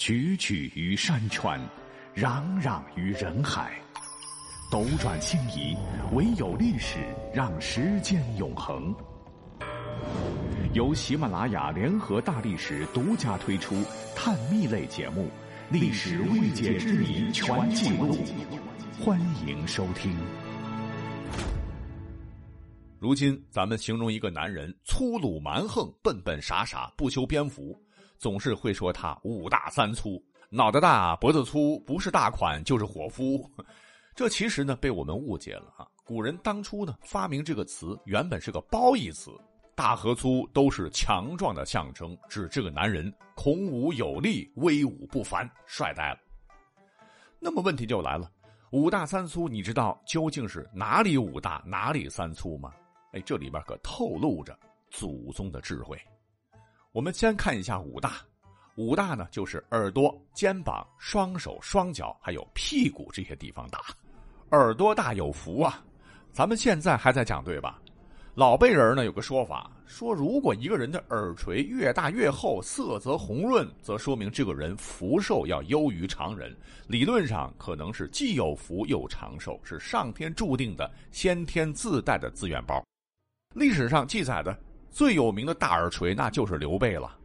踽踽于山川，攘攘于人海，斗转星移，唯有历史让时间永恒。由喜马拉雅联合大历史独家推出探秘类节目《历史未解之谜全记录》，欢迎收听。如今，咱们形容一个男人粗鲁蛮横、笨笨傻傻、不修边幅。总是会说他五大三粗，脑袋大脖子粗，不是大款就是伙夫。这其实呢被我们误解了啊！古人当初呢发明这个词原本是个褒义词，大和粗都是强壮的象征，指这个男人孔武有力、威武不凡、帅呆了。那么问题就来了，五大三粗，你知道究竟是哪里五大哪里三粗吗？哎，这里边可透露着祖宗的智慧。我们先看一下五大，五大呢就是耳朵、肩膀、双手、双脚，还有屁股这些地方大。耳朵大有福啊！咱们现在还在讲对吧？老辈人呢有个说法，说如果一个人的耳垂越大越厚，色泽红润，则说明这个人福寿要优于常人。理论上可能是既有福又长寿，是上天注定的先天自带的资源包。历史上记载的。最有名的大耳垂，那就是刘备了。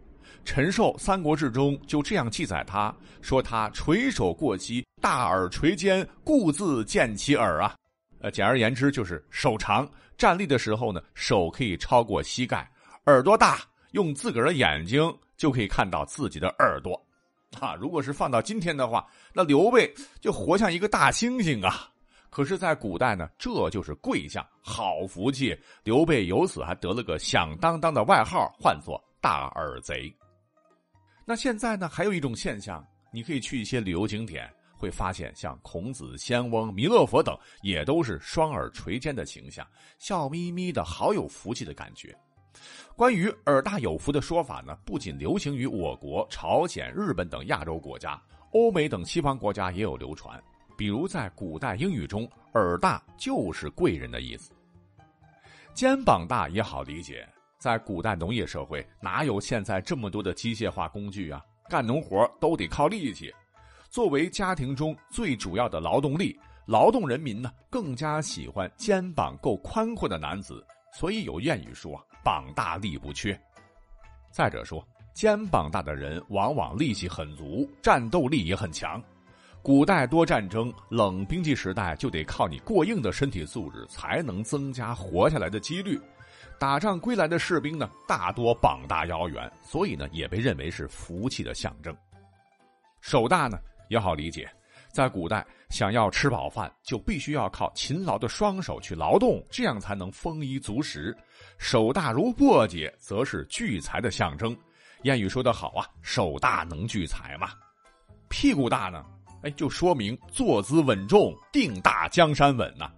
陈寿《三国志》中就这样记载，他说他垂手过膝，大耳垂肩，故自见其耳啊。呃，简而言之就是手长，站立的时候呢，手可以超过膝盖；耳朵大，用自个儿的眼睛就可以看到自己的耳朵。啊，如果是放到今天的话，那刘备就活像一个大猩猩啊。可是，在古代呢，这就是贵相，好福气。刘备由此还得了个响当当的外号，唤作“大耳贼”。那现在呢，还有一种现象，你可以去一些旅游景点，会发现像孔子、仙翁、弥勒佛等，也都是双耳垂肩的形象，笑眯眯的，好有福气的感觉。关于“耳大有福”的说法呢，不仅流行于我国、朝鲜、日本等亚洲国家，欧美等西方国家也有流传。比如在古代英语中，耳大就是贵人的意思。肩膀大也好理解，在古代农业社会，哪有现在这么多的机械化工具啊？干农活都得靠力气。作为家庭中最主要的劳动力，劳动人民呢更加喜欢肩膀够宽阔的男子。所以有谚语说：“膀大力不缺。”再者说，肩膀大的人往往力气很足，战斗力也很强。古代多战争，冷兵器时代就得靠你过硬的身体素质，才能增加活下来的几率。打仗归来的士兵呢，大多膀大腰圆，所以呢，也被认为是福气的象征。手大呢也好理解，在古代想要吃饱饭，就必须要靠勤劳的双手去劳动，这样才能丰衣足食。手大如簸箕，则是聚财的象征。谚语说得好啊，手大能聚财嘛。屁股大呢？哎，就说明坐姿稳重，定大江山稳呐。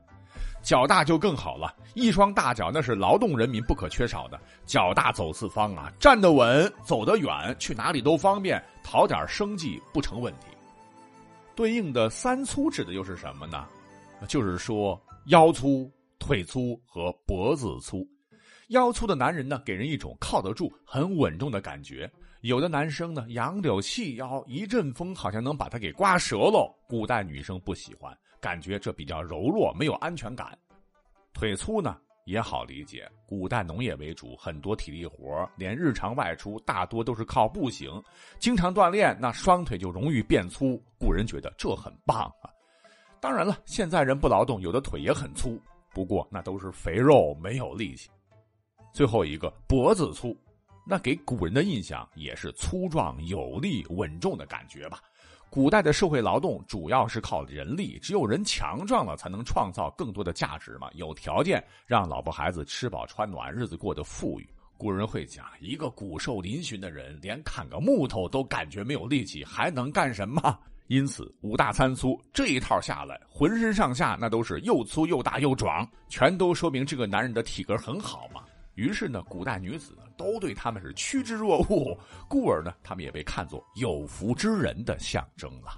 脚大就更好了，一双大脚那是劳动人民不可缺少的。脚大走四方啊，站得稳，走得远，去哪里都方便，讨点生计不成问题。对应的三粗指的又是什么呢？就是说腰粗、腿粗和脖子粗。腰粗的男人呢，给人一种靠得住、很稳重的感觉。有的男生呢，杨柳细腰，一阵风好像能把他给刮折了。古代女生不喜欢，感觉这比较柔弱，没有安全感。腿粗呢也好理解，古代农业为主，很多体力活，连日常外出大多都是靠步行，经常锻炼，那双腿就容易变粗。古人觉得这很棒啊。当然了，现在人不劳动，有的腿也很粗，不过那都是肥肉，没有力气。最后一个脖子粗。那给古人的印象也是粗壮有力、稳重的感觉吧。古代的社会劳动主要是靠人力，只有人强壮了，才能创造更多的价值嘛。有条件让老婆孩子吃饱穿暖，日子过得富裕。古人会讲，一个骨瘦嶙峋的人，连砍个木头都感觉没有力气，还能干什么？因此，五大三粗这一套下来，浑身上下那都是又粗又大又壮，全都说明这个男人的体格很好嘛。于是呢，古代女子都对他们是趋之若鹜，故而呢，他们也被看作有福之人的象征了。